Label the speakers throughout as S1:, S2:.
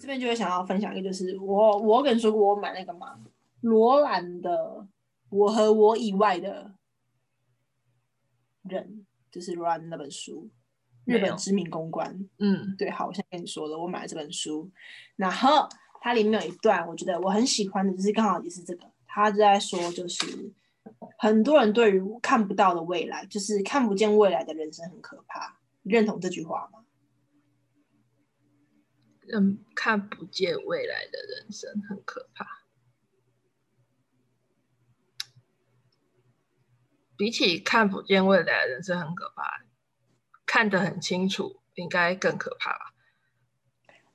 S1: 这边就会想要分享一个，就是我我跟你说过我买那个嘛，罗兰的《我和我以外的人》，就是罗兰那本书，日本知名公关。
S2: 嗯
S1: 对，好，我现在跟你说了，我买了这本书，然后它里面有一段我觉得我很喜欢的，就是刚好也是这个，他就在说，就是很多人对于看不到的未来，就是看不见未来的人生很可怕，你认同这句话吗？
S2: 嗯，看不见未来的人生很可怕。比起看不见未来的人生很可怕，看得很清楚应该更可怕吧？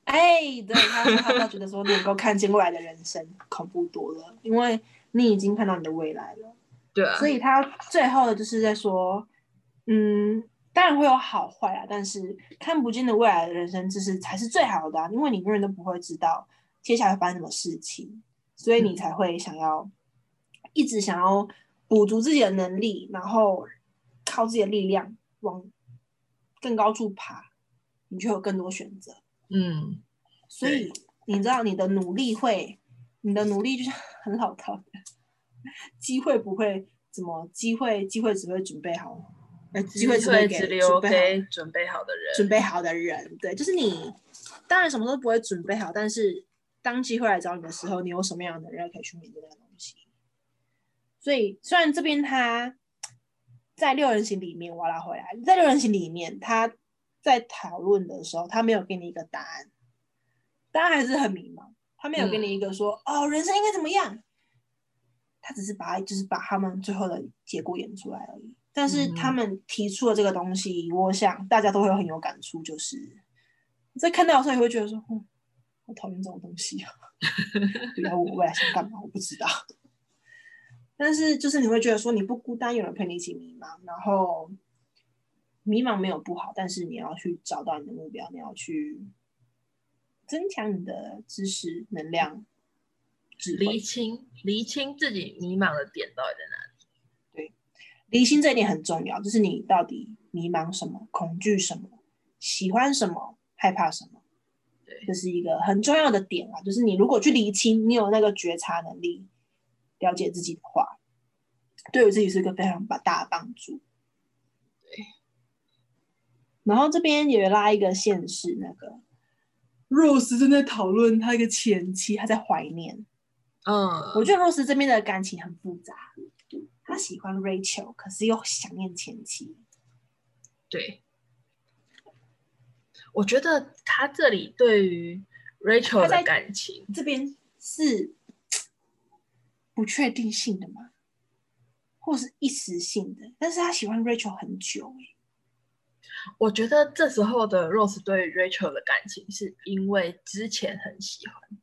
S1: 哎，对，他说他觉得说能够看见未来的人生恐怖多了，因为你已经看到你的未来了。
S2: 对啊，
S1: 所以他最后的就是在说，嗯，当然会有好坏啊，但是看不见的未来的人生，知识才是最好的、啊，因为你永远都不会知道接下来会发生什么事情，所以你才会想要一直想要补足自己的能力，然后靠自己的力量往更高处爬，你就有更多选择。
S2: 嗯，
S1: 所以你知道你的努力会，你的努力就是 很老套的，机会不会怎么，机会机会只会准备好，呃，机会只会给
S2: 只留
S1: 准备好
S2: 给准备好的人。
S1: 准备好的人，对，就是你，当然什么都不会准备好，但是当机会来找你的时候，你有什么样的人可以去面对那个东西。所以虽然这边他在六人行里面，我要拉回来，在六人行里面，他在讨论的时候，他没有给你一个答案，大家还是很迷茫，他没有给你一个说、哦，人生应该怎么样，他只是把就是把他们最后的结果演出来而已。但是他们提出的这个东西，我想大家都会很有感触，就是在看到的时候，也会觉得说，嗯，我讨厌这种东西啊，不要我未来想干嘛，我不知道。但是就是你会觉得说，你不孤单，有人陪你一起迷茫，然后迷茫没有不好，但是你要去找到你的目标，你要去增强你的知识、能量、
S2: 厘。清厘清自己迷茫的点到底在哪里？
S1: 离心这一点很重要，就是你到底迷茫什么、恐惧什么、喜欢什么、害怕什么，
S2: 对
S1: 这是一个很重要的点啊。就是你如果去厘清，你有那个觉察能力，了解自己的话，对我自己是一个非常大大的帮助。
S2: 对。
S1: 然后这边也拉一个现实那个 Rose 正在讨论他一个前妻，他在怀念。
S2: 嗯，
S1: 我觉得 Rose 这边的感情很复杂，他喜欢 Rachel，可是又想念前妻。
S2: 对，我觉得他这里对于 Rachel 的感情，
S1: 这边是不确定性的吗？或是一时性的？但是他喜欢 Rachel 很久、欸，
S2: 我觉得这时候的 Rose 对 Rachel 的感情，是因为之前很喜欢，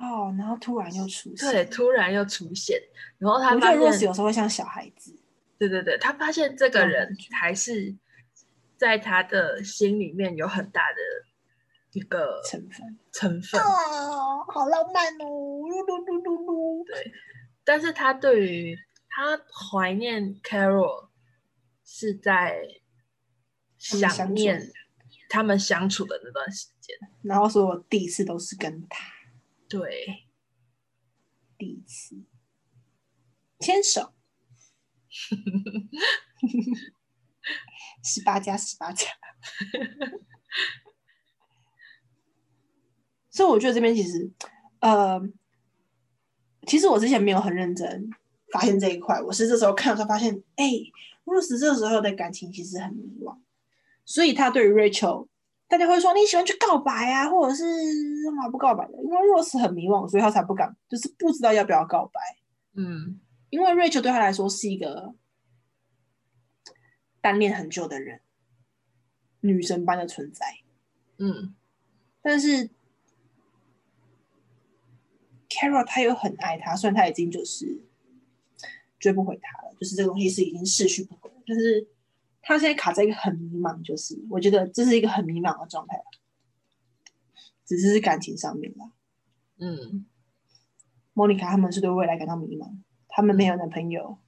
S1: 哦，然后突然又出现，
S2: 对，突然又出现，然后他发现
S1: Rose 有时候会像小孩子，
S2: 对对对，他发现这个人还是在他的心里面有很大的一个
S1: 成分。
S2: 成分，
S1: 哦，好浪漫哦，噜噜噜噜噜，
S2: 对，但是他对于他怀念 Carol 是在想念他们相处的那段时间，
S1: 然后所有第一次都是跟他
S2: 对，
S1: 第一次牵手，十八加十八加。所以我觉得这边其实，呃，其实我之前没有很认真发现这一块，我是这时候看的时候发现，哎、露丝这时候的感情其实很迷惘，所以他对于 Rachel，大家会说你喜欢去告白啊，或者是干嘛不告白的？因为 Rose 很迷惘，所以他才不敢，就是不知道要不要告白。
S2: 嗯，
S1: 因为 Rachel 对他来说是一个单恋很久的人，女神般的存在。
S2: 嗯，
S1: 但是 Carol 他又很爱他，虽然他已经就是追不回他了，就是这个东西是已经逝去不回了，但是他现在卡在一个很迷茫，就是我觉得这是一个很迷茫的状态，只是感情上面啦。
S2: 嗯，
S1: 莫妮卡他们是对未来感到迷茫，他们没有男朋友，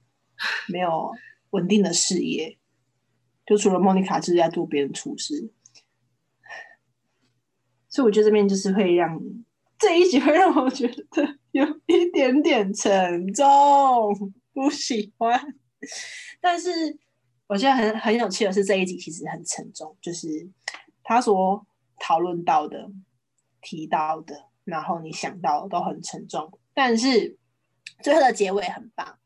S1: 没有稳定的事业，就除了莫妮卡就是在做别人处事，所所以我觉得这边就是会让这一集会让我觉得有一点点沉重，不喜欢。但是我觉得很很有趣的是，这一集其实很沉重，就是他所讨论到的、提到的，然后你想到的都很沉重，但是最后的结尾很棒。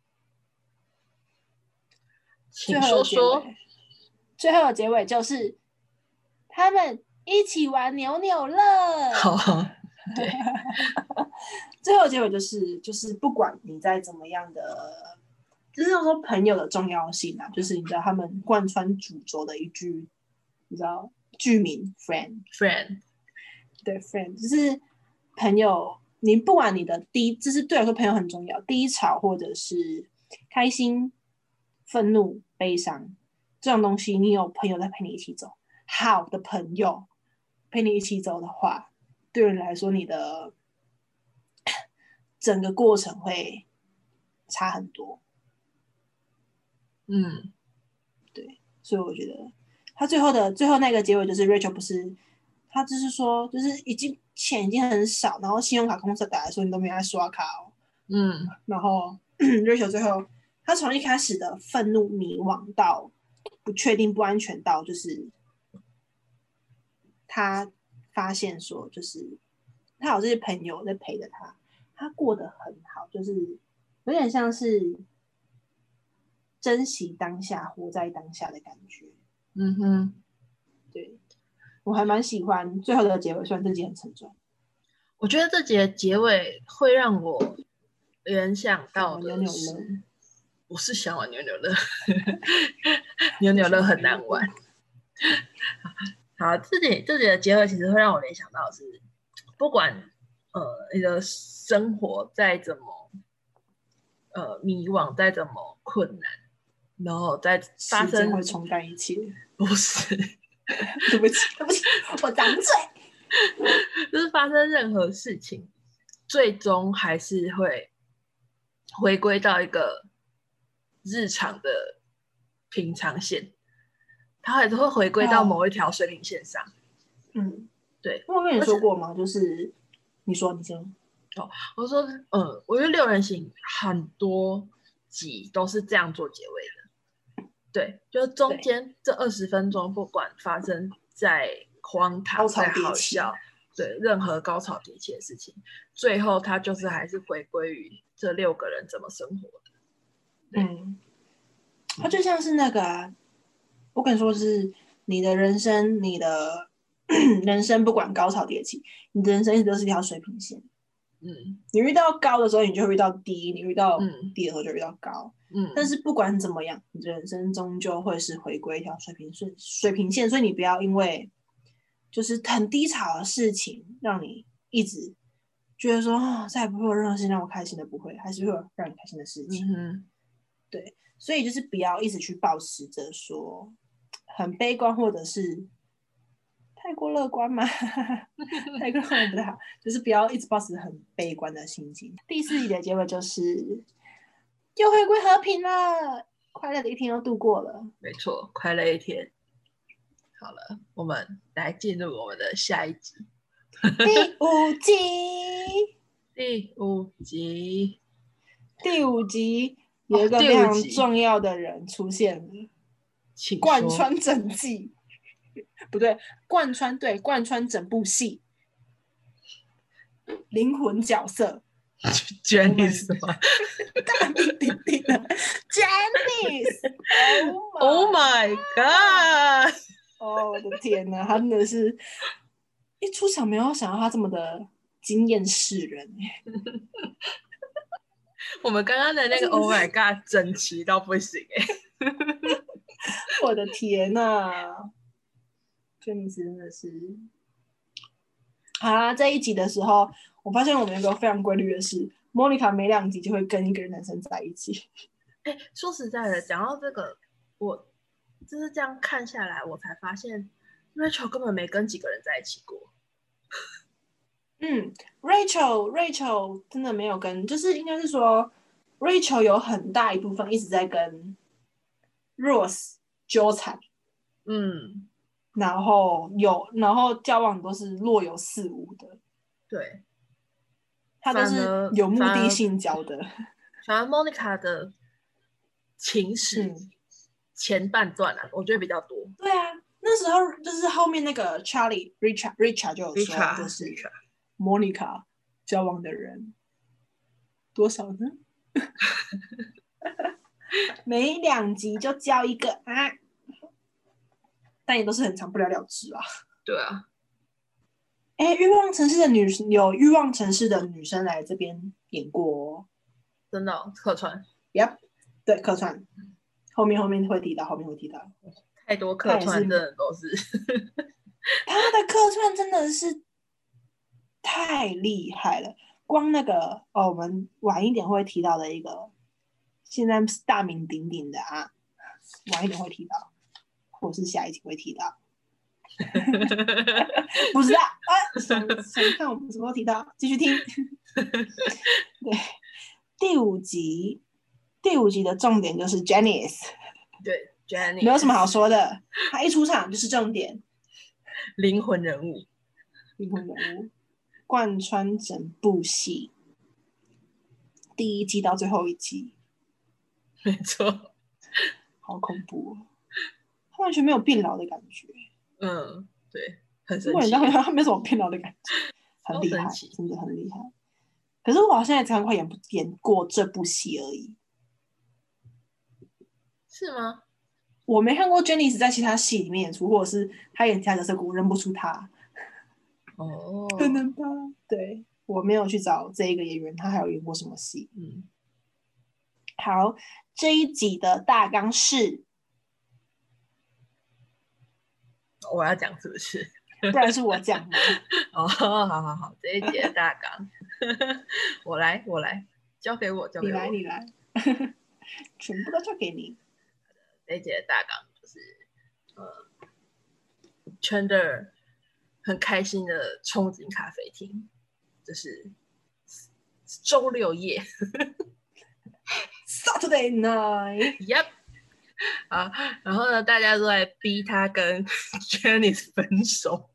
S2: 请说说，
S1: 最后的结尾就是他们一起玩扭扭乐。
S2: 好，对，
S1: 最后结尾就是就是不管你在怎么样的，就是说朋友的重要性啊，就是你知道他们贯穿主轴的一句，你知道剧名 friend
S2: friend，
S1: 对 friend，就是朋友，你不管你的低，就是对我说朋友很重要，低潮或者是开心。愤怒、悲伤这种东西，你有朋友在陪你一起走，好的朋友陪你一起走的话，对你来说，你的 整个过程会差很多。
S2: 嗯，
S1: 对，所以我觉得他最后的最后那个结尾就是 Rachel 不是他就是说，就是已经钱已经很少，然后信用卡公司打来说你都没来刷卡哦。
S2: 嗯，
S1: 然后 Rachel 最后。他从一开始的愤怒、迷惘到不确定、不安全，到就是他发现说，就是他有这些朋友在陪着他，他过得很好，就是有点像是珍惜当下、活在当下的感觉。
S2: 嗯哼，
S1: 对我还蛮喜欢最后的结尾，虽然这集很沉重。
S2: 我觉得这集的结尾会让我联想到的
S1: 是。
S2: 我是想玩扭扭乐，扭扭乐很难玩。好，自己自己的结合其实会让我联想到是，不管呃你的生活再怎么呃迷惘，再怎么困难，然后再发生
S1: 会冲淡一切。
S2: 不是，
S1: 对不起，对不起，我张嘴。
S2: 就是发生任何事情，最终还是会回归到一个。日常的平常线，它还是会回归到某一条水平线上。
S1: 嗯，
S2: 对。
S1: 我跟你说过吗？就是你说，你先。
S2: 哦，我说，嗯，我觉得六人行很多集都是这样做结尾的。对，就中间这二十分钟，不管发生在荒唐、在好笑，对任何高潮迭起的事情，最后他就是还是回归于这六个人怎么生活。
S1: 嗯，他就像是那个，我跟你说是你的人生，你的 人生不管高潮迭起，你的人生一直都是一条水平线。
S2: 嗯，
S1: 你遇到高的时候，你就会遇到低；你遇到低的时候，就遇到高。
S2: 嗯，
S1: 但是不管怎么样，你的人生终究会是回归一条水平顺水平线。所以你不要因为就是很低潮的事情，让你一直觉得说啊，再也不会有任何事情让我开心的，不会，还是会有让你开心的事情。
S2: 嗯
S1: 对，所以就是不要一直去保持着说很悲观，或者是太过乐观嘛，太过乐观不太好，就是不要一直保持很悲观的心情。第四集的结尾就是又回归和平了，快乐的一天又度过了。
S2: 没错，快乐一天。好了，我们来进入我们的下一集，
S1: 第五集，
S2: 第五集，
S1: 第五集。有一个非常重要的人出现了，贯穿整季，不对，贯穿对贯穿整部戏，灵魂角色？大名鼎鼎的
S2: Janice，Oh my God！
S1: 哦，我的天哪，他真的是一出场没有想到他这么的惊艳世人
S2: 我们刚刚的那个 Oh my God，整齐到不行哎！
S1: 我的天呐，真的是。好啦，这一集的时候，我发现我们有个非常规律的是，莫妮卡每两集就会跟一个男生在一起。
S2: 哎，说实在的，讲到这个，我就是这样看下来，我才发现 Rachel 根本没跟几个人在一起过。
S1: 嗯，Rachel Rachel 真的没有跟，就是应该是说，Rachel 有很大一部分一直在跟 Rose 纠缠。
S2: 嗯，
S1: 然后有，然后交往都是若有似无的，
S2: 对，
S1: 他都是有目的性交的。
S2: 反而 Monica 的情史
S1: 嗯
S2: 前半段啊，我觉得比较多。
S1: 对啊，那时候就是后面那个 Charlie Richard Richard 就有说就是 Monica 交往的人多少呢？每两集就交一个啊，但也都是很长不了了之啊。
S2: 对啊，
S1: 哎，欲望城市的女有欲望城市的女生来这边演过哦。
S2: 真的哦？客串
S1: ？Yep，对，客串，后面后面会提到，后面会提到。
S2: 太多客串，真的都是。
S1: 他的客串真的是太厉害了，光那个哦，我们晚一点会提到的一个，现在是大名鼎鼎的啊，晚一点会提到，或者是下一集会提到，不知道啊，想 想看我们什么时候提到，继续听。对，第五集，第五集的重点就是 Janice，
S2: 对 Jenny
S1: 没有什么好说的，他一出场就是重点。
S2: 灵魂人物，
S1: 灵魂人物，贯穿整部戏，第一季到最后一季，
S2: 没错，
S1: 好恐怖哦！他完全没有变老的感觉，
S2: 嗯，对，很神奇
S1: 如果你当，他没什么变老的感觉，很厉害真的很厉害。可是我好像也才快演演过这部戏而已，
S2: 是吗？
S1: 我没看过 Jenny 在其他戏里面演出，或者是他演其他角色，我认不出他，
S2: 哦，
S1: 可能吧？对我没有去找这一个演员，他还有演过什么戏？
S2: 嗯，
S1: 好，这一集的大纲是，
S2: 我要讲是不是？
S1: 不然是我讲的。
S2: 哦，好好好，这一节大纲，我来，我来，交给我，交给我。
S1: 你来，你来，全部都交给你。
S2: 这一节的大纲就是，呃，Chandler 很开心的冲进咖啡厅，就是周六夜
S1: Saturday
S2: night，，Yep，啊，然后呢，大家都在逼他跟 Janice 分手，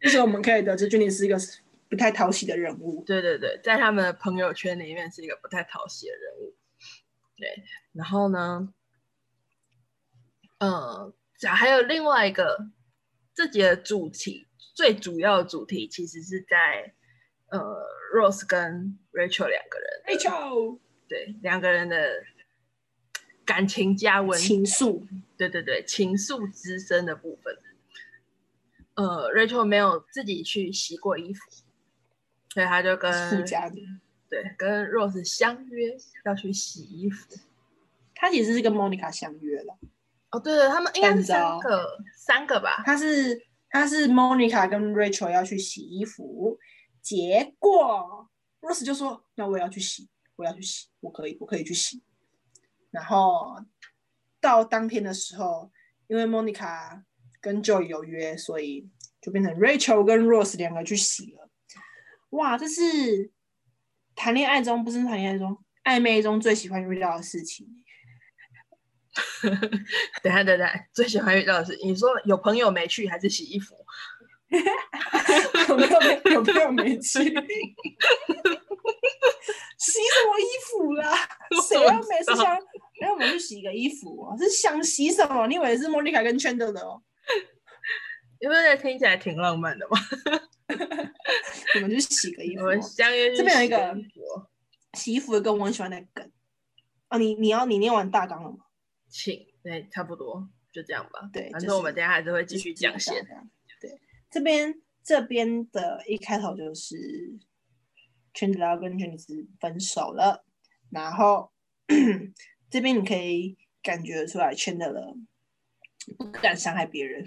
S1: 这时候我们可以得知 Jenny 是一个不太讨喜的人物。
S2: 对对对，在他们的朋友圈里面是一个不太讨喜的人物。对，然后呢，呃，还有另外一个这集的主题，最主要的主题其实是在呃 Rose 跟 Rachel 两个人
S1: ，Rachel，
S2: 对两个人的感情加温，
S1: 情愫，
S2: 对对对，情愫滋生的部分。呃，Rachel 没有自己去洗过衣服，所以他就跟
S1: 附加的。
S2: 对跟 Rose 相约要去洗衣服。
S1: 他其实是跟 Monica 相约了，
S2: 哦，对对，他们应该是三个，三个吧？
S1: 他是他是 Monica 跟 Rachel 要去洗衣服，结果 Rose 就说：“那我也要去洗，我要去洗，我可以，我可以去洗。”然后到当天的时候，因为 Monica 跟 Joy 有约，所以就变成 Rachel 跟 Rose 两个去洗了。哇，这是谈恋爱中不是谈恋爱中暧昧中最喜欢遇到的事情。
S2: 等下等下，最喜欢遇到的是你说有朋友没去还是洗衣服？
S1: 有没有没有朋友没去？洗什么衣服啦？谁要每次想让我们去洗个衣服哦？是想洗什么？你以为是莫妮卡跟 Chandler 的哦？
S2: 因为听起来挺浪漫的嘛。
S1: 我们去洗个衣服哦。
S2: 我们相约
S1: 这边有一
S2: 洗
S1: 个洗衣服的跟我很喜欢的梗哦。你你要你念完大纲了吗？
S2: 请，对，差不多就这样吧。
S1: 对
S2: 反正我们等一下还是会继续讲
S1: 线
S2: 线。。
S1: 对，这边这边的一开头就是 Chandler 跟 Janice 分手了，然后这边你可以感觉出来 Chandler 不敢伤害别人。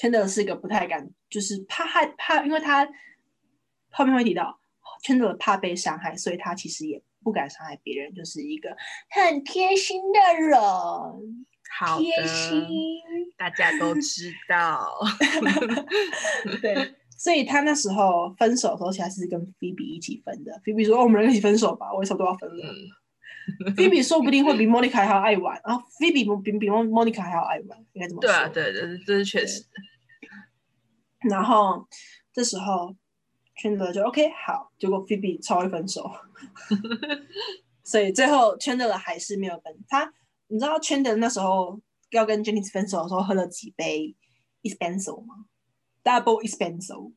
S1: Chandler 是一个不太敢，就是怕害怕，因为他后面会提到 Chandler 怕被伤害，所以他其实也不敢伤害别人，就是一个很贴心的人。
S2: 好
S1: 贴
S2: 的，
S1: 心，
S2: 大家都知道。
S1: 对，所以他那时候分手的时候，其实是跟菲比一起分的。菲比说：“哦，我们两个一起分手吧，我也差不多要分了。
S2: 嗯，
S1: Phoebe 说不定会比 Monica 还要爱玩，然后 Phoebe 比比 Monica 还要爱玩，应该这么说。
S2: 对啊，对对，这是确实。
S1: 然后这时候圈德就 OK 好，结果 Phoebe 超会分手，所以最后圈德了还是没有跟他。你知道圈德那时候要跟 Jenny 分手的时候喝了几杯 Espresso 吗？Double Espresso。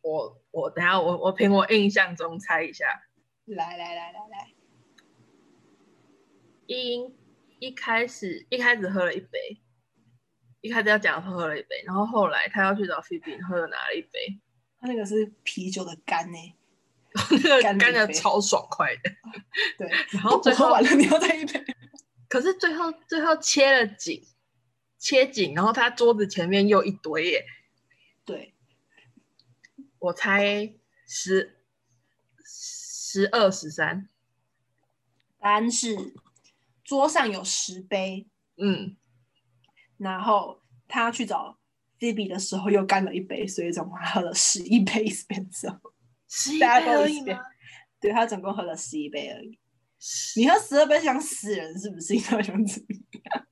S2: 我我等下我我凭我印象中猜一下，
S1: 来来来来来，
S2: 一一开始一开始喝了一杯，一开始要讲他喝了一杯，然后后来他要去找菲比，喝了拿了一杯，
S1: 他那个是啤酒的干呢，
S2: 那个干的超爽快的，
S1: 对，
S2: 然后最后
S1: 喝完了你要再一杯，
S2: 可是最后最后切了景，切景，然后他桌子前面又一堆耶，
S1: 对。
S2: 我猜十十二十三，
S1: 答案是桌上有十杯，
S2: 嗯，
S1: 然后他去找 Phoebe 的时候又干了一杯，所以总共喝了十一杯 Spencer，
S2: 十一杯而已吗？
S1: 对他总共喝了十一杯而已。你喝十二杯想死人是不是？你到底想怎么样？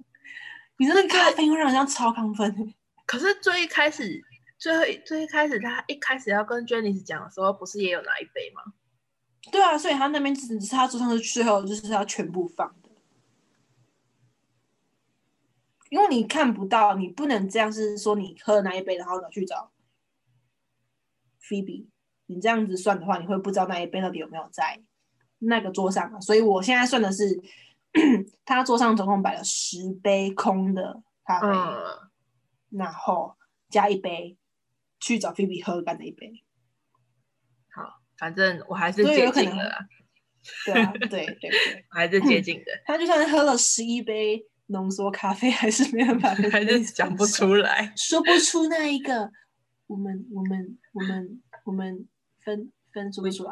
S1: 你这个咖啡会让人像超亢奋。
S2: 可是最一开始。最后最一开始，他一开始要跟 Jenny 讲的时候，不是也有拿一杯吗？
S1: 对啊，所以他那边只是他桌上是最后就是要全部放的，因为你看不到，你不能这样是说你喝了那一杯，然后呢去找 Phoebe，你这样子算的话，你会不知道那一杯到底有没有在那个桌上啊。所以我现在算的是，他桌上总共摆了十杯空的咖啡，然后加一杯。去找菲比喝干的一杯。
S2: 好，反正 我还是接近的啦。
S1: 对啊，对对对，
S2: 还是接近的。
S1: 他就算喝了十一杯浓缩咖啡，还是没办法，
S2: 还是讲不出来，
S1: 说不出那一个。我们我们我们我们分分说不出来。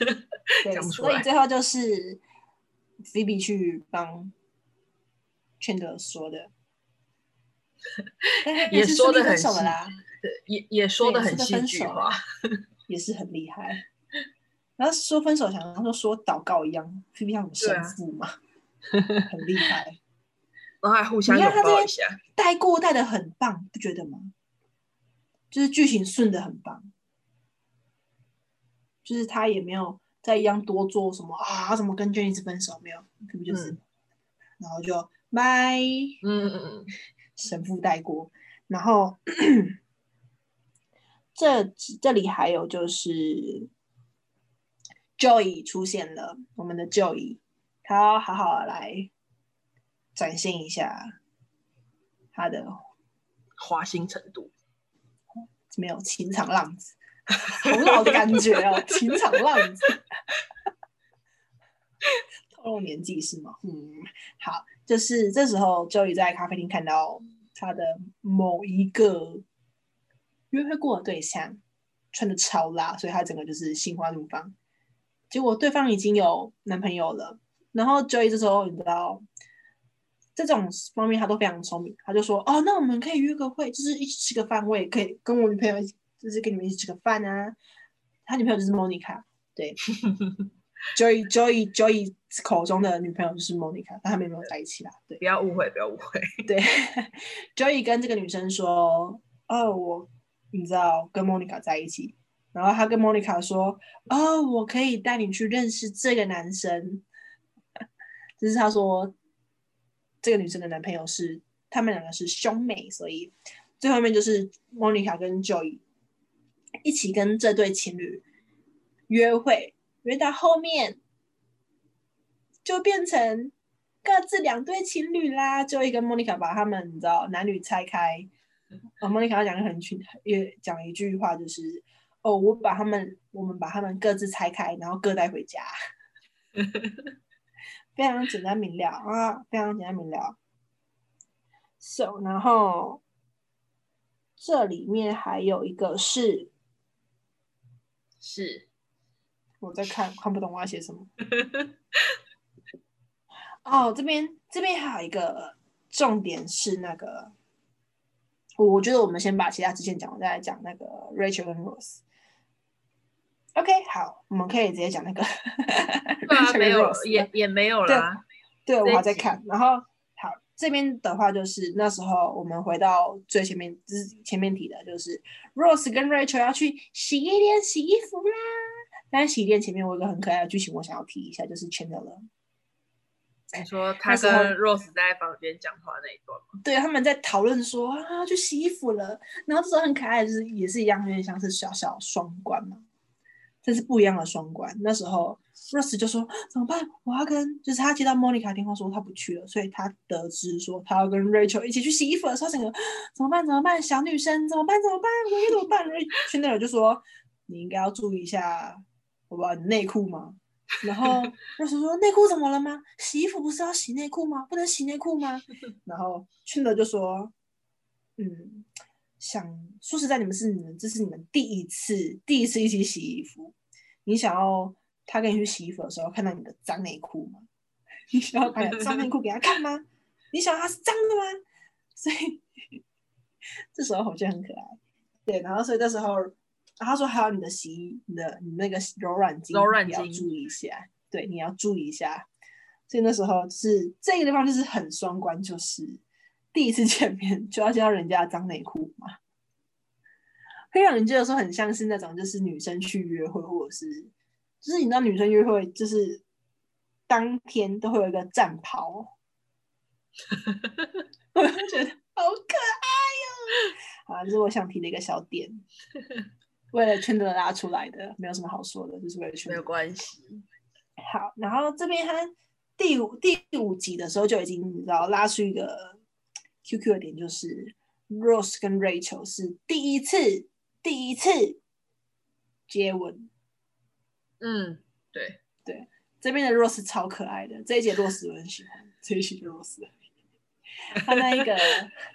S1: 对，所以最后就是菲比去帮劝德说的，
S2: 也说
S1: 的
S2: 很
S1: 熟啦。
S2: 也也说的很戏剧化，
S1: 也是很厉害。然后说分手，想像说说祷告一样，是不是像神父嘛？很厉害。
S2: 然后还互相拥抱一下，
S1: 带过带的很棒，不觉得吗？就是剧情顺的很棒，就是他也没有再一样多做什么啊，什么跟 Jenny 分手没有，可不就是，然后就拜，
S2: 嗯嗯嗯，
S1: 神父带过，然后。这这里还有就是 Joy 出现了，我们的 Joy，他要好好的来展现一下他的
S2: 花心程度，
S1: 没有情场浪子，好老的感觉哦，情场浪子，透露年纪是吗？嗯，好，就是这时候 Joy 在咖啡厅看到他的某一个。约会过的对象穿的超辣，所以他整个就是心花怒放。结果对方已经有男朋友了，然后 Joy 这时候你知道，这种方面他都非常聪明，他就说：“哦，那我们可以约个会，就是一起吃个饭，我也可以跟我女朋友一起，就是跟你们一起吃个饭啊。”他女朋友就是 Monica，对，Joy Joy Joy 口中的女朋友就是 Monica，但他们没有在一起啦。对，
S2: 不要误会，不要误会。
S1: 对，Joy 跟这个女生说：“哦，我。”你知道跟莫妮卡在一起，然后他跟莫妮卡说：“哦，我可以带你去认识这个男生。”就是他说这个女生的男朋友是他们两个是兄妹，所以最后面就是莫妮卡跟 Joy 一起跟这对情侣约会，约到后面就变成各自两对情侣啦。Joy 跟莫妮卡把他们你知道男女拆开。哦，莫妮卡讲的很群，也讲一句话，就是哦，我把他们，我们把他们各自拆开，然后各带回家，非常简单明了啊，非常简单明了。So，然后这里面还有一个是，
S2: 是
S1: 我在看，看不懂我要写什么。哦，这边这边还有一个重点是那个。我觉得我们先把其他之前讲，再来讲那个 Rachel 跟 Rose。OK，好，我们可以直接讲那个。
S2: 对啊，没有
S1: Rose
S2: 也也没有啦。
S1: 对，我还在看。然后好，这边的话就是那时候我们回到最前面，就是前面提的，就是 Rose 跟 Rachel 要去洗衣店洗衣服啦。但是洗衣店前面我有一个很可爱的剧情，我想要提一下，就是 Chandler，
S2: 你说他跟 Rose 在房间讲话那一段吗？
S1: 对他们在讨论说啊，去洗衣服了。然后这时候很可爱，就是也是一样，有点像是小小双关嘛，这是不一样的双关。那时候 Rose 就说怎么办？我要跟就是他接到 Monica 电话说他不去了，所以他得知说他要跟 Rachel 一起去洗衣服的时候，他整个怎么办？怎么办？小女生怎么办？怎么办？我该怎么办？Chandler 就说你应该要注意一下，好不好？你内裤吗？然后 Rose 说内裤怎么了吗？洗衣服不是要洗内裤吗？不能洗内裤吗？然后 Chandler 就说，嗯，想说实在，你们是你们这是你们第一次第一次一起洗衣服，你想要他跟你去洗衣服的时候看到你的脏内裤吗？你想要把脏内裤给他看吗？你想要他是脏的吗？所以这时候我觉得很可爱，对，然后所以这时候。然后他说还有你的洗衣，你的你那个柔软巾，
S2: 柔软
S1: 也要
S2: 巾
S1: 注意一下，对，你要注意一下。所以那时候是这个地方就是很双关，就是第一次见面就要见到人家的脏内裤嘛，会让人觉得说很像是那种就是女生去约会，或者是就是你知道女生约会就是当天都会有一个战袍，我就觉得好可爱哟、啊，这是我想提的一个小点。为了圈的拉出来的，没有什么好说的，就是为了圈
S2: 没有关系。
S1: 好，然后这边他第五第五集的时候就已经你知道拉出一个 QQ 的点，就是 Rose 跟 Rachel 是第一次第一次接吻。
S2: 嗯，对对，
S1: 这边的 Rose 超可爱的，这一节 Rose 我很喜欢，这一集的 Rose，他那一个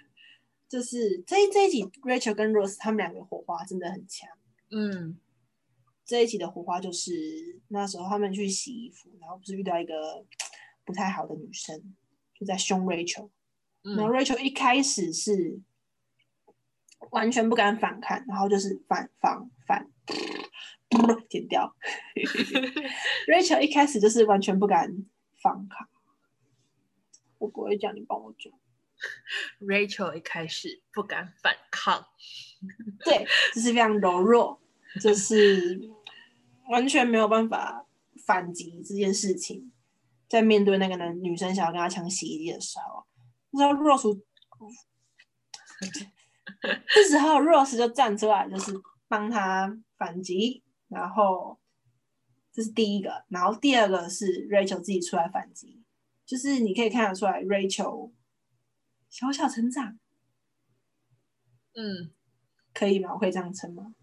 S1: 就是这这一集 Rachel 跟 Rose 他们两个火花真的很强。
S2: 嗯
S1: 这一集的火花就是那时候他们去洗衣服，然后不是遇到一个不太好的女生，就在凶 Rachel。然后
S2: 嗯
S1: Rachel 一开始是完全不敢反抗，然后就是反反反，剪掉。Rachel 一开始就是完全不敢反抗。我不会叫，你帮我讲。
S2: Rachel 一开始不敢反抗，
S1: 对，就是非常柔弱，就是完全没有办法反击这件事情。在面对那个男女生想要跟他抢洗衣机的时候，那时候 Rose，这时候 Rose 就站出来，就是帮他反击。然后这是第一个，然后第二个是 Rachel 自己出来反击，就是你可以看得出来 Rachel 小小成长，
S2: 嗯，
S1: 可以吗？我可以这样称吗？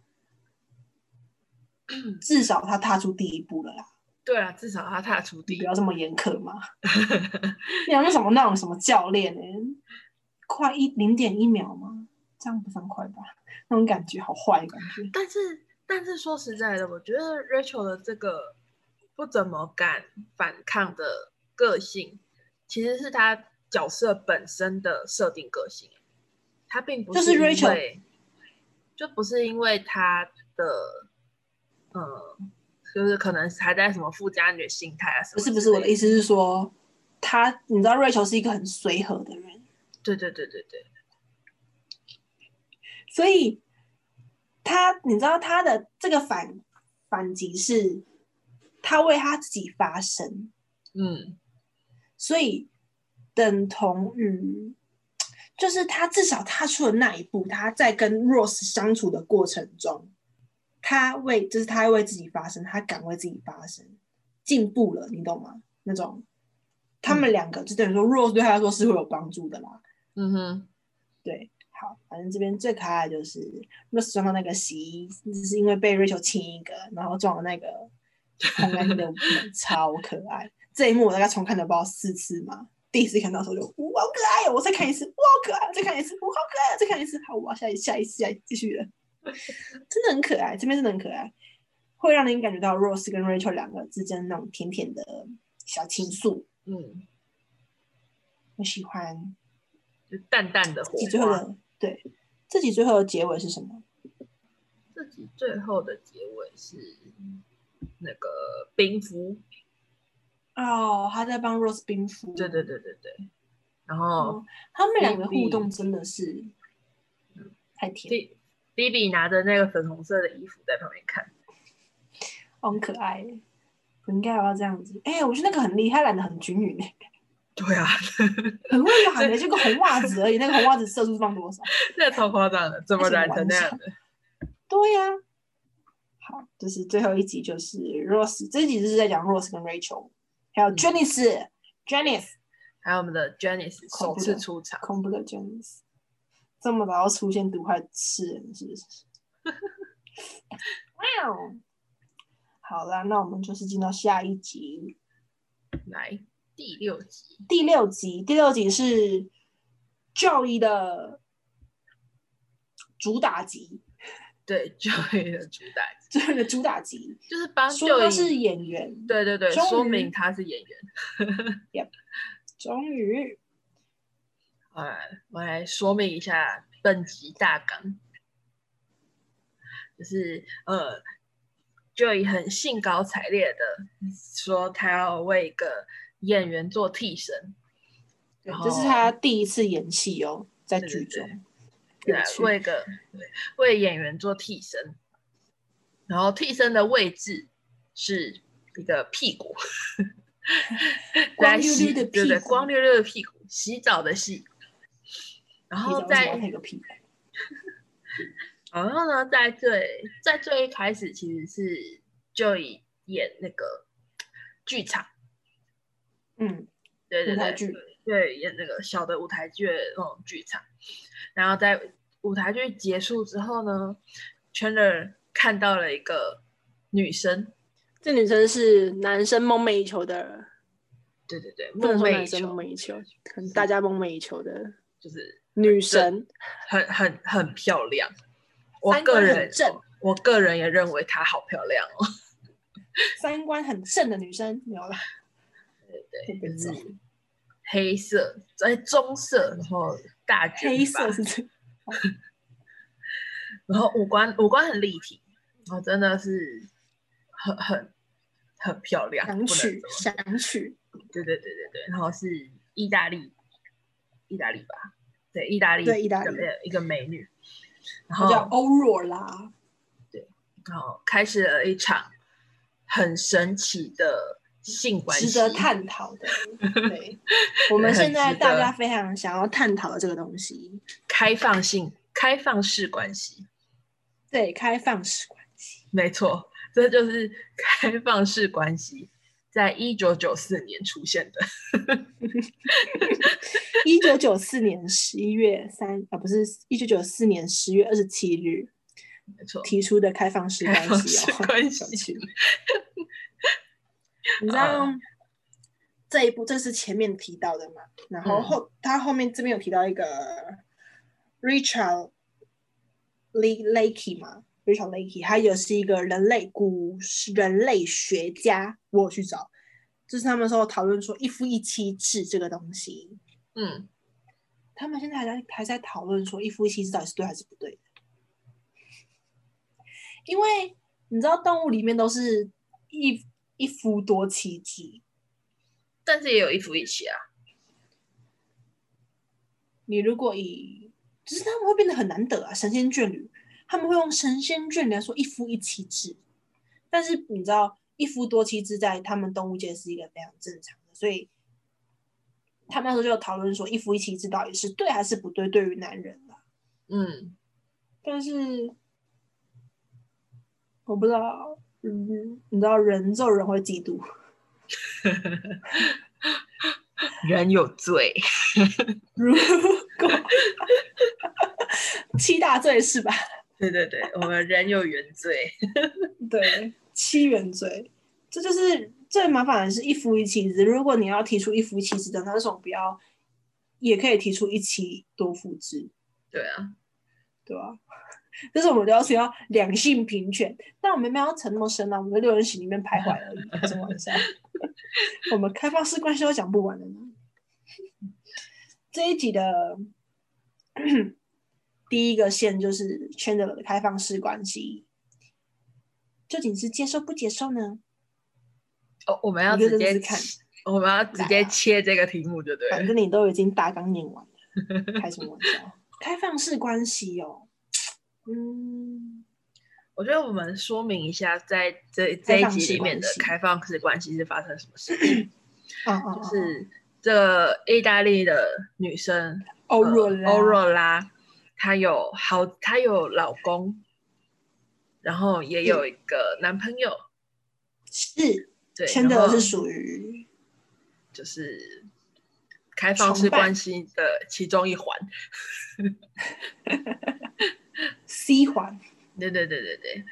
S1: 至少他踏出第一步了啦，
S2: 对啊，至少他踏出第一
S1: 步不要这么严苛嘛。你好像什么那种什么教练呢、快一零点一秒吗？这样不算快吧？那种感觉好坏的感觉。
S2: 但是，但是说实在的，我觉得 Rachel 的这个不怎么敢反抗的个性，其实是他角色本身的设定个性。他并不
S1: 就是 Rachel，
S2: 就不是因为他的，呃，就是可能还在什么富家女的心态啊什么。
S1: 不是不是，我的意思是说，他你知道 Rachel 是一个很随和的人，
S2: 对对对对对，
S1: 所以他你知道他的这个反反击是，他为他自己发声。
S2: 嗯
S1: 所以等同于，就是他至少踏出了那一步，他在跟 Rose 相处的过程中，他为就是他为自己发声，他敢为自己发声，进步了，你懂吗？那种他们两个就等于说 Rose 对他来说是会有帮助的啦。
S2: 嗯哼，
S1: 对，好，反正这边最可爱的就是 Rose 撞到那个洗衣，就是因为被 Rachel 亲一个，然后撞了那个红蓝的门，超可爱。这一幕我大概重看了不知道四次嘛，第一次看到的时候就哇好可爱哦，我再看一次，哇好可爱，再看一次，哇好可爱，再看一次，好，我要下一下一次，下一继续了，真的很可爱，这边真的很可爱，会让人感觉到 Rose 跟 Rachel 两个之间那种甜甜的小情愫，
S2: 嗯，
S1: 我喜欢。
S2: 就淡淡的火
S1: 最后
S2: 花。
S1: 的对，自己最后的结尾是什么？
S2: 自己最后的结尾是那个冰敷，
S1: 哦，他在帮 Rose 冰敷。
S2: 对对对对对。然后
S1: 哦，他们两个互动真的是太甜
S2: ，B B B 拿着那个粉红色的衣服在旁边看，
S1: 哦很可爱耶。不应该要这样子。哎、我觉得那个很厉害，染的很均匀诶，
S2: 对啊，
S1: 很会染的，就个红袜子而已，那个红袜子色素放多少？
S2: 那超夸张的，怎么染成那样的？
S1: 对呀、好，就是最后一集就是 Rose，这一集就是在讲 Rose 跟 Rachel，还有
S2: 嗯
S1: Janice、Janice
S2: 还有我们的 Janice 首次出场，
S1: 恐怖的 Janice，这么早要出现毒害吃人是不是？哇哦！好啦，那我们就是进到下一集，
S2: 来第六集，
S1: 第六集。第六集是 Joey 的主打集，
S2: 对 Joey 的主打，
S1: Joey 的主打集，
S2: 就是帮
S1: 说他是演员，
S2: 对对对，说明他是演员。
S1: 终于
S2: 呃，我来说明一下本集大纲，就是呃，Joey 很兴高采烈的说他要为一个演员做替身，
S1: 这是他第一次演戏哦，在剧中。趣。
S2: 为一个对为演员做替身，然后替身的位置是一个屁股，
S1: 光溜溜的
S2: 对对，
S1: 屁
S2: 光溜溜的屁股，洗澡的洗，然后在
S1: 那个屁股，
S2: 然后呢，在最在最一开始其实是就以演那个剧场，
S1: 嗯，
S2: 对对对，
S1: 剧，
S2: 对演那个小的舞台剧的那种剧场。然后在舞台剧结束之后呢，Chandler 看到了一个女生，
S1: 这女生是男生梦寐以求的，
S2: 对对对，梦寐以
S1: 说男生梦，寐以求，很大家梦寐以求的
S2: 就是
S1: 女神，
S2: 很很很漂亮。我个人
S1: 很正，
S2: 我个人也认为她好漂亮哦。
S1: 三观很正的女生，没有啦，
S2: 对对，
S1: 会被揍
S2: 就是黑色，哎，棕色，然后大卷
S1: 黑色是这，
S2: 然后五官五官很立体，然后真的是很很很漂亮，
S1: 想
S2: 不能
S1: 娶
S2: 说
S1: 想去，
S2: 对对对对对，然后是意大利，意大利吧，对，意大利
S1: 对意大利
S2: 的一个美女，然
S1: 后叫欧若拉，对
S2: 然后开始了一场很神奇的性关系，
S1: 值得探讨的。对，我们现在大家非常想要探讨的这个东西，
S2: 开放性开放式关系，
S1: 对，开放式关系。
S2: 没错，这就是开放式关系，在一九九四年出现的。
S1: 一九九四年十一月三啊，不是一九九四年十月二十七日
S2: 没错，
S1: 提出的开放式关系哦，
S2: 关系
S1: 趣 你知道
S2: 嗯
S1: 这一步这是前面提到的嘛？然后
S2: 嗯。
S1: 后他后面这边有提到一个 Richard Le Lakey 嘛，Richard Lakey，他也是一个人类古人类学家，我有去找，就是他们说讨论说一夫一妻制这个东西，
S2: 嗯，
S1: 他们现在还在还在讨论说一夫一妻制到底是对还是不对的，因为你知道动物里面都是一一夫多妻制，
S2: 但是也有一夫一妻啊。
S1: 你如果以，只是他们会变得很难得啊，神仙眷侣，他们会用神仙眷侣来说一夫一妻制，但是你知道一夫多妻制在他们动物界是一个非常正常的，所以他们那时候就有讨论说一夫一妻制到底是对还是不对，对于男人啊，
S2: 嗯，
S1: 但是我不知道，嗯，你知道人做人会嫉妒，
S2: 人有罪。
S1: 如果七大罪是吧？
S2: 对对对，我们人有原罪。
S1: 对，七原罪，这就是最麻烦的是一夫一妻制。如果你要提出一夫一妻制的，那为什么不要也可以提出一妻多夫制，
S2: 对啊，
S1: 对吧？这是我们都要提到两性平权，但我们没有要扯那么深啊，我们在六人行里面徘徊而已，开什么玩笑？我们开放式关系都讲不完的呢。这一集的第一个线就是 Chandler 的开放式关系，究竟是接受不接受呢？
S2: 哦，我们要直接
S1: 看
S2: 我们要直接切这个题目，就对了
S1: 反。正你都已经大纲念完了，开什么玩笑？开放式关系哦，嗯，
S2: 我觉得我们说明一下，在这这一集里面的开放式关系是发生什么事情？就是这意大利的女生
S1: 欧
S2: 呃
S1: 若拉，
S2: 欧若拉，她有好，她有老公，然后也有一个男朋友，
S1: 是。
S2: 对，
S1: 签的是属于
S2: 就是开放式关系的其中一环。
S1: C 环，
S2: 对对对对对，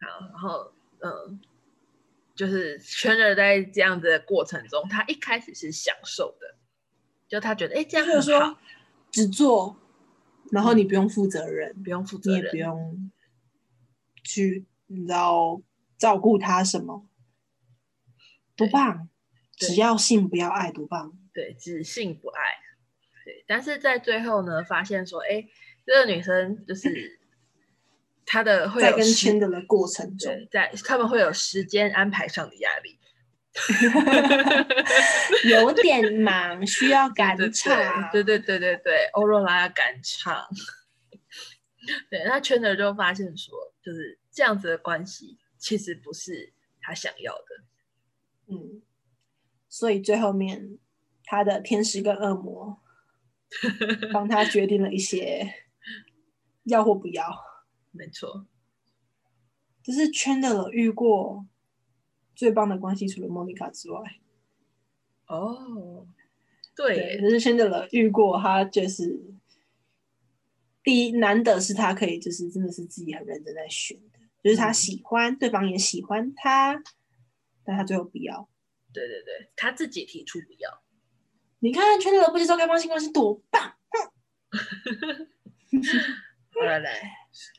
S2: 好，然后嗯，就是圈人在这样子的过程中，他一开始是享受的，就他觉得哎这样
S1: 就是
S2: 很好
S1: 说，只做，然后你不用负责任，
S2: 不用负责
S1: 你也不，用去，你知道照顾他什么，
S2: 不
S1: 棒！只要性不要爱，不棒！
S2: 对，只性不爱，对，但是在最后呢，发现说，哎，这个女生就是她的会
S1: 在跟
S2: 有时
S1: 圈的的过程中，
S2: 在他们会有时间安排上的压力
S1: 有点忙，需要赶
S2: 对
S1: 场。
S2: 对对对对对，欧若拉要赶场。对，那圈的就发现说，就是这样子的关系其实不是他想要的。
S1: 嗯，所以最后面他的天使跟恶魔 帮他决定了一些要或不要。
S2: 没错，
S1: 这是圈的了遇过最棒的关系，除了莫妮卡之外，
S2: 哦，对
S1: 对，这是圈的了遇过他就是第一难得是他可以就是真的是自己很认真在选的，就是他
S2: 嗯
S1: 喜欢，对方也喜欢他，但他最后不要。
S2: 对对对，他自己提出不要。
S1: 你看圈的了不接受开放性关系多棒！
S2: 来来，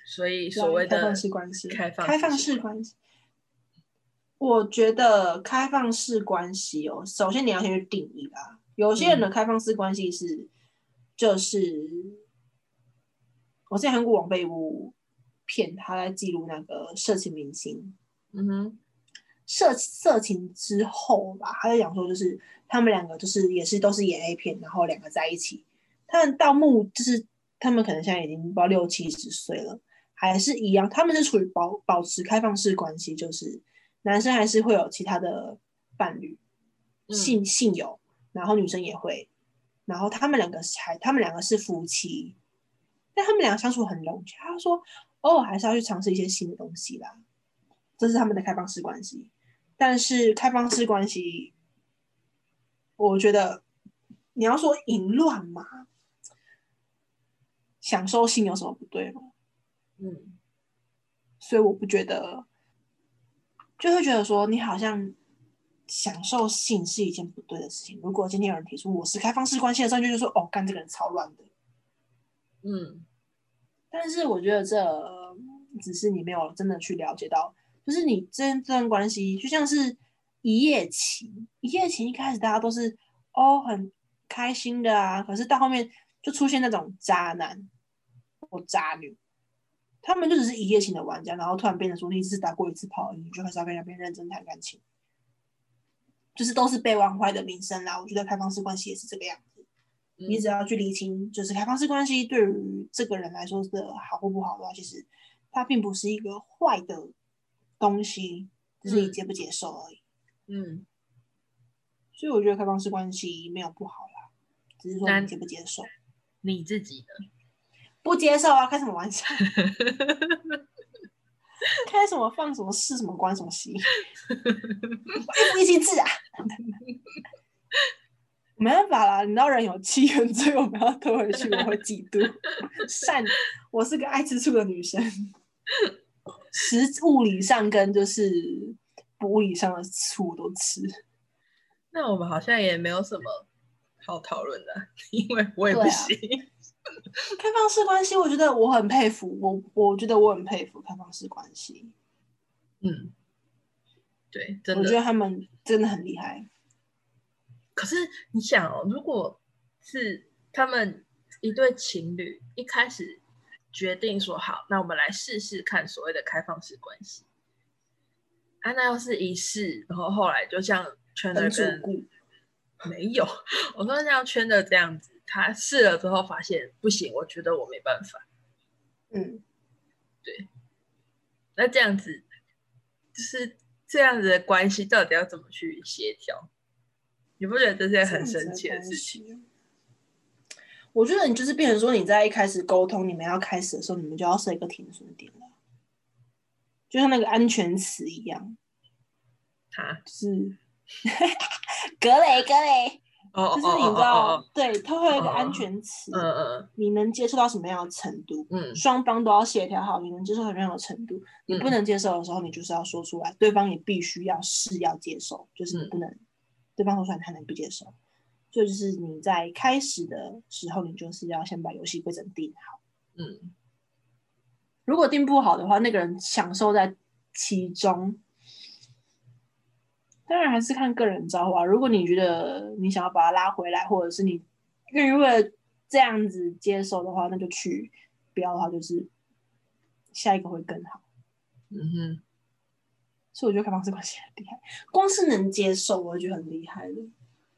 S2: 所以所谓的
S1: 开放式关系，
S2: 开放
S1: 开放
S2: 式
S1: 式关系，我觉得开放式关系哦，首先你要先去定义啦。有些人的
S2: 嗯。
S1: 开放式关系是，就是我之前看过网飞一部片，他在记录那个色情明星。
S2: 嗯哼，
S1: 色色情之后吧，他就讲说，就是他们两个就是也是都是演 A 片，然后两个在一起，他们到目就是他们可能现在已经不知道六七十岁了，还是一样，他们是处于保保持开放式关系，就是男生还是会有其他的伴侣，
S2: 嗯
S1: 性性友，然后女生也会，然后他们两个是还他们两个是夫妻，但他们两个相处很融洽。他说偶尔还是要去尝试一些新的东西啦，这是他们的开放式关系。但是开放式关系，我觉得你要说淫乱嘛，享受性有什么不对吗？
S2: 嗯，
S1: 所以我不觉得，就会觉得说你好像享受性是一件不对的事情。如果今天有人提出我是开放式关系的时候，就就说哦，干这个人超乱的。
S2: 嗯，
S1: 但是我觉得这只是你没有真的去了解到，就是你这这段关系就像是一夜情，一夜情一开始大家都是哦很开心的啊，可是到后面就出现那种渣男或渣女，他们就只是一夜情的玩家，然后突然变成说你只是打过一次炮而已，你就开始要跟那边认真谈感情，就是都是被玩坏的名声啦。我觉得开放式关系也是这个样子。你只要去理清，就是开放式关系对于这个人来说的好或不好的话，其实它并不是一个坏的东西，只是你
S2: 嗯
S1: 接不接受而已。
S2: 嗯，
S1: 所以我觉得开放式关系没有不好啦，只是说你接不接受。
S2: 你自己的？
S1: 不接受啊，开什么玩笑？开什么放什么是什么关什么系？一夫一妻制啊！没办法啦，你知道人有七原罪，我们要推回去，我会嫉妒。善，我是个爱吃醋的女生，食物理上跟就是不物理上的醋我都吃。
S2: 那我们好像也没有什么好讨论的，因为我也不行。
S1: 开放式关系，我觉得我很佩服，我我觉得我很佩服开放式关系，
S2: 嗯，对，真的
S1: 我觉。得他们真的很厉害。
S2: 可是你想哦，如果是他们一对情侣一开始决定说好，那我们来试试看所谓的开放式关系。啊，那要是一试，然后后来就像圈的跟 没有，我说像圈的这样子，他试了之后发现不行，我觉得我没办法。
S1: 嗯，
S2: 对。那这样子就是这样子的关系，到底要怎么去协调？你不觉得这是很神奇的事情？
S1: 我觉得你就是变成说，你在一开始沟通，你们要开始的时候，你们就要设一个停损点了，就像那个安全词一样，
S2: 它
S1: 是 格雷格雷，就是你知道，对，它会有一个安全词，
S2: 嗯嗯，
S1: 你能接受到什么样的程度？
S2: 嗯，
S1: 双方都要协调好，你能接受什么样的程度？你不能接受的时候，你就是要说出来，对方也必须要是要接受，就是你不能，对方说出来他能不接受。就就是你在开始的时候，你就是要先把游戏规则定好。
S2: 嗯，
S1: 如果定不好的话，那个人享受在其中。当然还是看个人造化。如果你觉得你想要把他拉回来，或者是你愿意为了这样子接受的话，那就去；不要的话，就是下一个会更好。
S2: 嗯哼。
S1: 所以我觉得开放式关系很厉害，光是能接受，我就觉得很厉害了。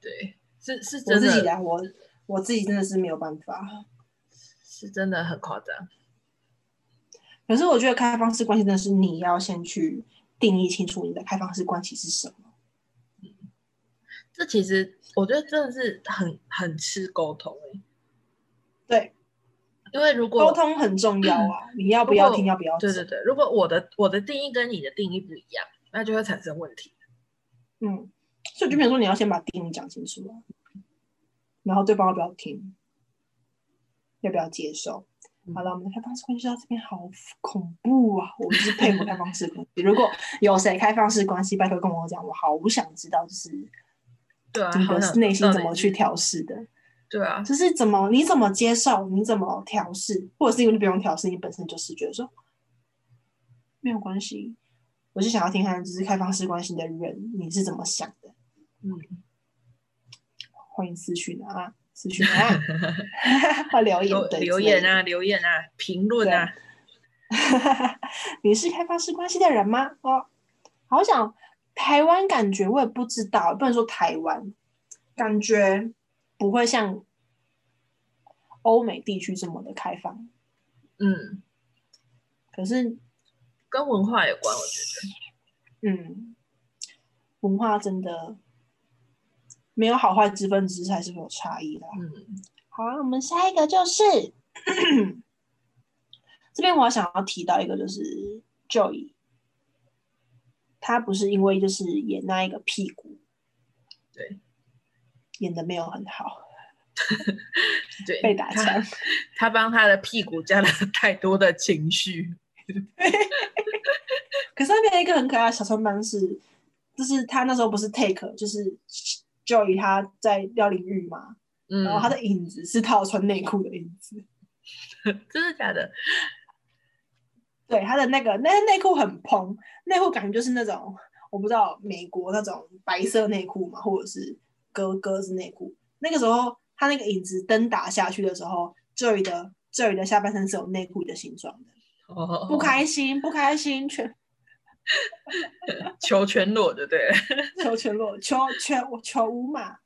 S2: 对。是是，
S1: 我自己的，我我自己真的是没有办法，
S2: 是真的很夸张。
S1: 可是我觉得开放式关系真的是你要先去定义清楚你的开放式关系是什么。
S2: 嗯，这其实我觉得真的是很很吃沟通哎。
S1: 对，
S2: 因为如果
S1: 沟通很重要啊，你要不要听，要不要？
S2: 对对对，如果我的我的定义跟你的定义不一样，那就会产生问题。
S1: 嗯。所以就比如说，你要先把定义讲清楚啊，然后对方要不要听，要不要接受？好了，我们的开放式关系到这边好恐怖啊！我是佩服开放式关系。如果有谁开放式关系，拜托跟我讲，我好想知道，就是
S2: 对啊，
S1: 你的内心怎么去调试的？
S2: 对啊，
S1: 就是怎么你怎么接受，你怎么调试，或者是因为你不用调试，你本身就是觉得说没有关系。我是想要听看，就是开放式关系的人，你是怎么想的？
S2: 嗯，
S1: 欢迎私讯啊，私讯啊，或留言
S2: 留言啊，留言啊，评论啊。
S1: 你是开放式关系的人吗？哦，好想台湾，感觉我也不知道，不能说台湾，感觉不会像欧美地区这么的开放。
S2: 嗯，
S1: 可是
S2: 跟文化有关，我觉
S1: 得，嗯，文化真的。没有好坏之分，只是还是会有差异的。
S2: 嗯，
S1: 好啊，我们下一个就是 这边，我想要提到一个，就是 Joy，他不是因为就是演那一个屁股，
S2: 对，
S1: 演的没有很好，
S2: 对，
S1: 被打枪，
S2: 他帮他的屁股加了 太多的情绪。
S1: 可是那边一个很可爱的小穿帮是，就是他那时候不是 take，就是。Joy 他在廖玲玉嘛，然后他的影子是他穿内裤的影子，
S2: 真的假的？
S1: 对，他的那个那内裤很蓬，内裤感觉就是那种我不知道美国那种白色内裤嘛，或者是格格子内裤。那个时候他那个影子灯打下去的时候，Joy 的 Joy 的下半身是有内裤的形状的，
S2: 哦，
S1: 不开心，不开心，全。
S2: 求全裸的对，
S1: 求全裸，求全求无码。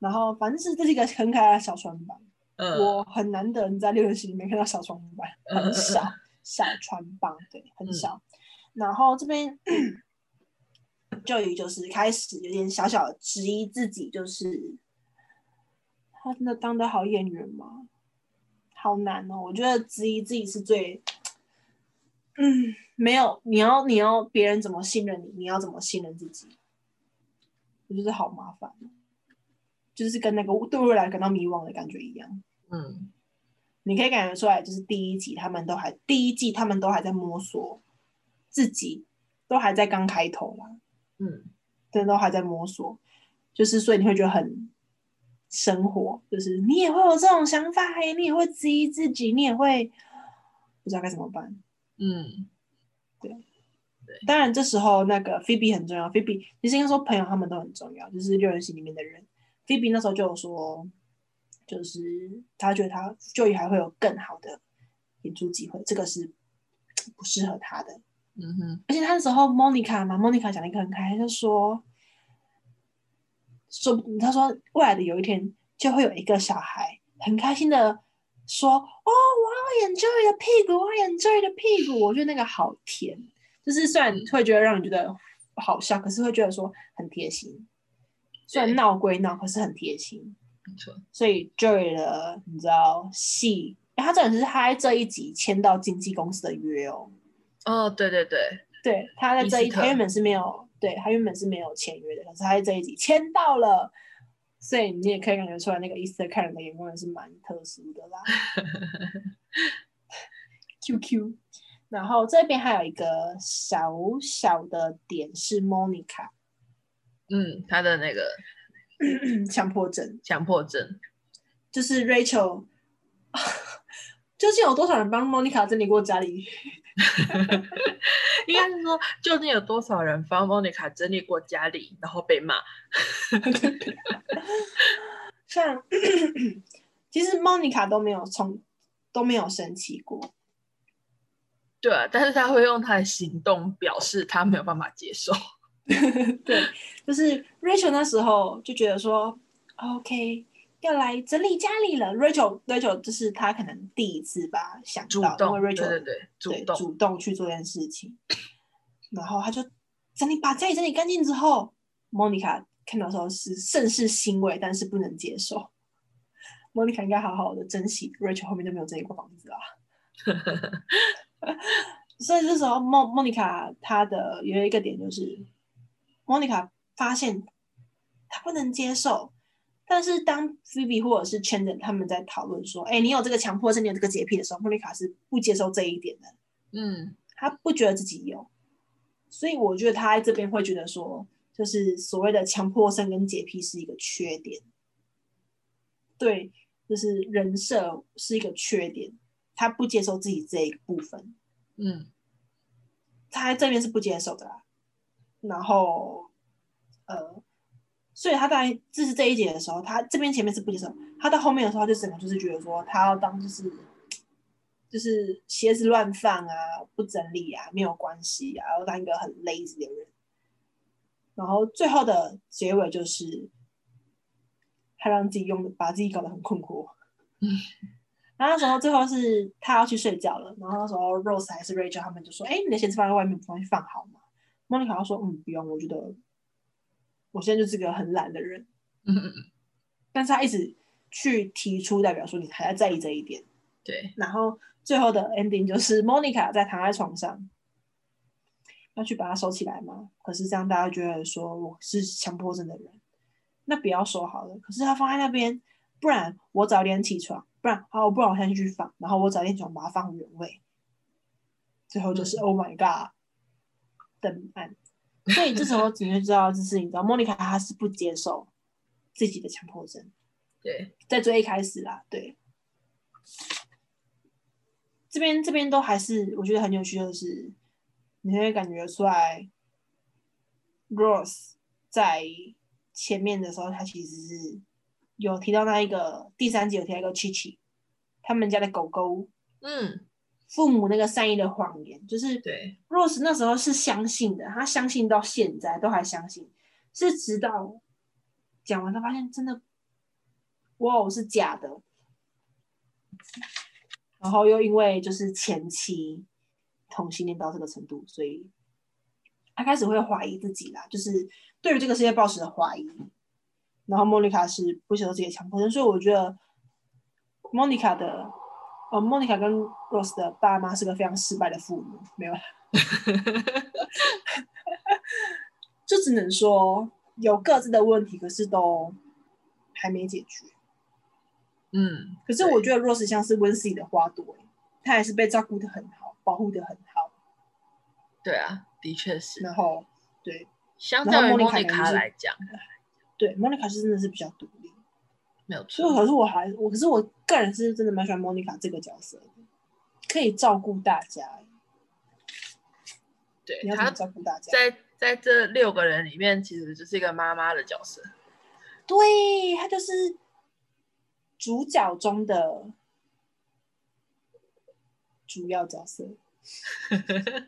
S1: 然后反正是这是一个很可爱的小船板，
S2: 嗯，
S1: 我很难得你在六人行里面看到小船板，很少小船帮，对，很少。然后这边就于就是开始有点小小的质疑自己，就是他真的当得好演员吗？好难哦，我觉得质疑自己是最。嗯，没有，你要你要别人怎么信任你，你要怎么信任自己？我觉得好麻烦，就是跟那个对未来感到迷惘的感觉一样。
S2: 嗯，
S1: 你可以感觉出来，就是第一集他们都还第一季他们都还在摸索自己，都还在刚开头啦。
S2: 嗯，
S1: 对，都还在摸索，就是所以你会觉得很生活，就是你也会有这种想法，你也会质疑自己，你也会不知道该怎么办。
S2: 嗯，
S1: 对，对，当然这时候那个菲比很重要。菲比其实应该说朋友他们都很重要，就是六人行里面的人。菲比那时候就有说，就是他觉得他 Joey 还会有更好的演出机会，这个是不适合他的。
S2: 嗯哼，
S1: 而且他那时候 Monica 嘛，Monica 讲了一个很开心，就说说他说未来的有一天就会有一个小孩很开心的说：“哦，我要演 Joey 的屁股，我要演 Joey 的屁股。”我觉得那个好甜，就是虽然会觉得让你觉得好笑，可是会觉得说很贴心。虽然闹归闹，可是很贴心。
S2: 没错，
S1: 所以 Joey 的你知道戏，诶他真的是他在这一集签到经纪公司的约哦。
S2: 哦，对对对，
S1: 对，他在这一他原本是没有，对他原本是没有签约的，可是他在这一集签到了，所以你也可以感觉出来，那个 Easter 看人的眼光也是蛮特殊的啦。QQ，然后这边还有一个小小的点是 Monica
S2: 嗯，他的那个
S1: 强迫症，
S2: 强迫症，
S1: 就是 Rachel，究竟有多少人帮 Monica 整理过家里？
S2: 应该是说，究竟有多少人帮 Monica 整理过家里，然后被骂？
S1: 像 其实 Monica 都没有从都没有生气过，
S2: 对啊，但是他会用他的行动表示他没有办法接受。
S1: 对，就是 Rachel 那时候就觉得说，OK，要来整理家里了。Rachel Rachel 就是他可能第一次吧想到，因，为 Rachel
S2: 对对，主
S1: 对
S2: 动，
S1: 主动去做这件事情，然后他就整理把家里整理干净之后，Monica 看到的时候是甚是欣慰，但是不能接受。Monica 应该好好的珍惜 Rachel 后面就没有整理过房子啦。所以这时候莫莫妮卡她的有一个点就是，莫妮卡发现他不能接受，但是当 Phoebe 或者是 Chandler 他们在讨论说，哎，你有这个强迫症，你有这个洁癖的时候，莫妮卡是不接受这一点的，
S2: 嗯，
S1: 他不觉得自己有，所以我觉得他在这边会觉得说，就是所谓的强迫症跟洁癖是一个缺点，对，就是人设是一个缺点，他不接受自己这一部分。
S2: 嗯，
S1: 他在这边是不接受的啦。然后，呃，所以他在这是这一节的时候，他这边前面是不接受，他到后面的时候，他就整个就是觉得说，他要当就是就是鞋子乱放啊，不整理啊，没有关系啊，要当一个很 lazy 的人。然后最后的结尾就是，他让自己用把自己搞得很困惑。
S2: 嗯
S1: 然后那时候最后是他要去睡觉了，然后那时候 Rose 还是 Rachel 他们就说：“哎，你的鞋子放在外面，不放去放好吗？” Monica 说：“嗯，不用，我觉得我现在就是个很懒的人。
S2: 嗯嗯嗯，”
S1: 但是他一直去提出，代表说你还在在意这一点。
S2: 对，
S1: 然后最后的 ending 就是 Monica 在躺在床上，要去把它收起来吗？可是这样大家觉得说我是强迫症的人，那不要收好了。可是他放在那边，不然我早点起床，不然好，不然我现在去放，然后我早点起床把它放原位。最后就是、Oh my God，登岸。所以这时候你就知道，就是你知道，Monica 她是不接受自己的强迫症。
S2: 对，
S1: 在最一开始啦，对。这边这边都还是我觉得很有趣的是，你会感觉出来，Rose 在前面的时候，他其实是有提到那一个第三集有提到一个 Chichi，他们家的狗狗
S2: 嗯，
S1: 父母那个善意的谎言，就是
S2: 对
S1: ，Rose 那时候是相信的，他相信到现在都还相信，是直到讲完他发现真的，哇，我是假的，然后又因为就是前期同性恋到这个程度，所以他开始会怀疑自己啦，就是对于这个世界抱持的怀疑。然后莫妮卡是不接受自己的强迫症，所以我觉得莫妮卡的呃，莫妮卡跟 Rose 的爸妈是个非常失败的父母，没有啦，就只能说有各自的问题，可是都还没解决。
S2: 嗯，
S1: 可是我觉得 Rose 像是温室里的花朵，她还是被照顾的很好，保护的很好。
S2: 对啊，的确是。
S1: 然后对
S2: 相较于
S1: 然后莫妮
S2: 卡来讲，
S1: 对，莫妮卡是真的是比较独立。
S2: 没有
S1: 所以，
S2: 错。
S1: 可是我还我，可是我个人是真的蛮喜欢莫妮卡这个角色的，可以照顾大家。
S2: 对她
S1: 照顾大家？
S2: 在在这六个人里面，其实就是一个妈妈的角色。
S1: 对她就是主角中的主要角色，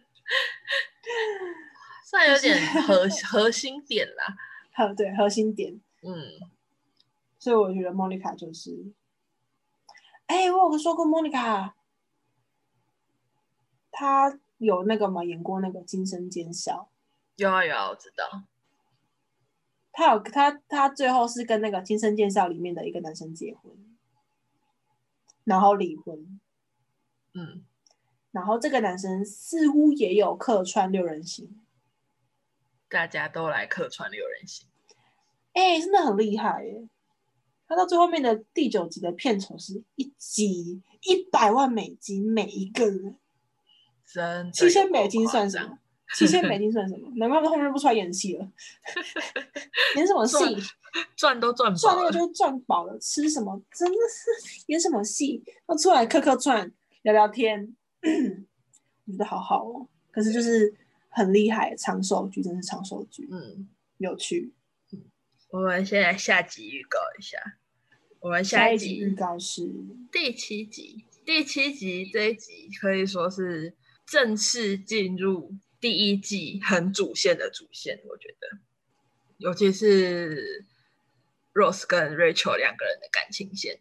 S2: 算有点核核心点啦。
S1: 好对核心点，
S2: 嗯，
S1: 所以我觉得莫妮卡就是，哎、我有说过莫妮卡，她有那个吗，演过那个《今生今宵》，
S2: 有啊有啊，我知道。
S1: 她有她她最后是跟那个《今生今宵》里面的一个男生结婚，然后离婚，
S2: 嗯，
S1: 然后这个男生似乎也有客串六人行，
S2: 大家都来客串六人行。
S1: 哎、真的很厉害耶！他到最后面的第九集的片酬是一集一百万美金每一个人，
S2: 真的
S1: 七千美金算什么？七千美金算什么？难怪他后面不出来演戏了，演什么戏？
S2: 赚都赚。
S1: 赚那个就是赚饱了，吃什么真的是 演什么戏，要出来客客串聊聊天，我 觉得好好哦。可是就是很厉害，长寿剧真是长寿剧，
S2: 嗯，
S1: 有趣。
S2: 我们先来下集预告一下。我们
S1: 下
S2: 下一
S1: 一集预告是
S2: 第七集，第七集这一集可以说是正式进入第一季很主线的主线，我觉得，尤其是 Rose 跟 Rachel 两个人的感情线。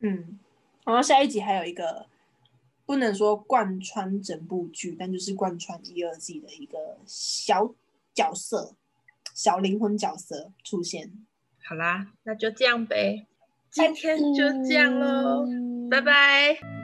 S1: 嗯，然后下一集还有一个不能说贯穿整部剧，但就是贯穿一二季的一个小角色、小灵魂角色出现。
S2: 好啦，那就这样呗，今天就这样喽，拜拜。